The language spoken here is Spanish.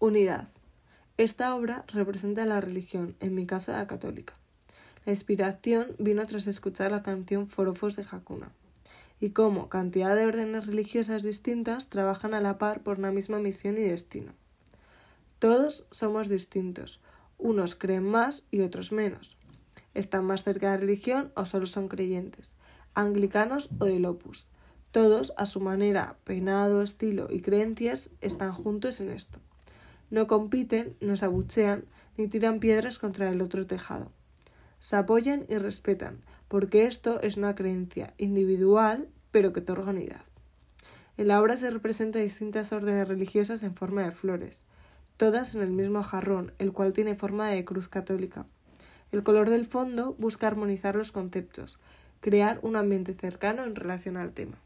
Unidad. Esta obra representa la religión, en mi caso la católica. La inspiración vino tras escuchar la canción Forofos de Hakuna y cómo cantidad de órdenes religiosas distintas trabajan a la par por una misma misión y destino. Todos somos distintos, unos creen más y otros menos. Están más cerca de la religión o solo son creyentes, anglicanos o del opus. Todos, a su manera, peinado, estilo y creencias, están juntos en esto. No compiten, no se abuchean, ni tiran piedras contra el otro tejado. Se apoyan y respetan, porque esto es una creencia individual, pero que otorga unidad. En la obra se representa distintas órdenes religiosas en forma de flores, todas en el mismo jarrón, el cual tiene forma de cruz católica. El color del fondo busca armonizar los conceptos, crear un ambiente cercano en relación al tema.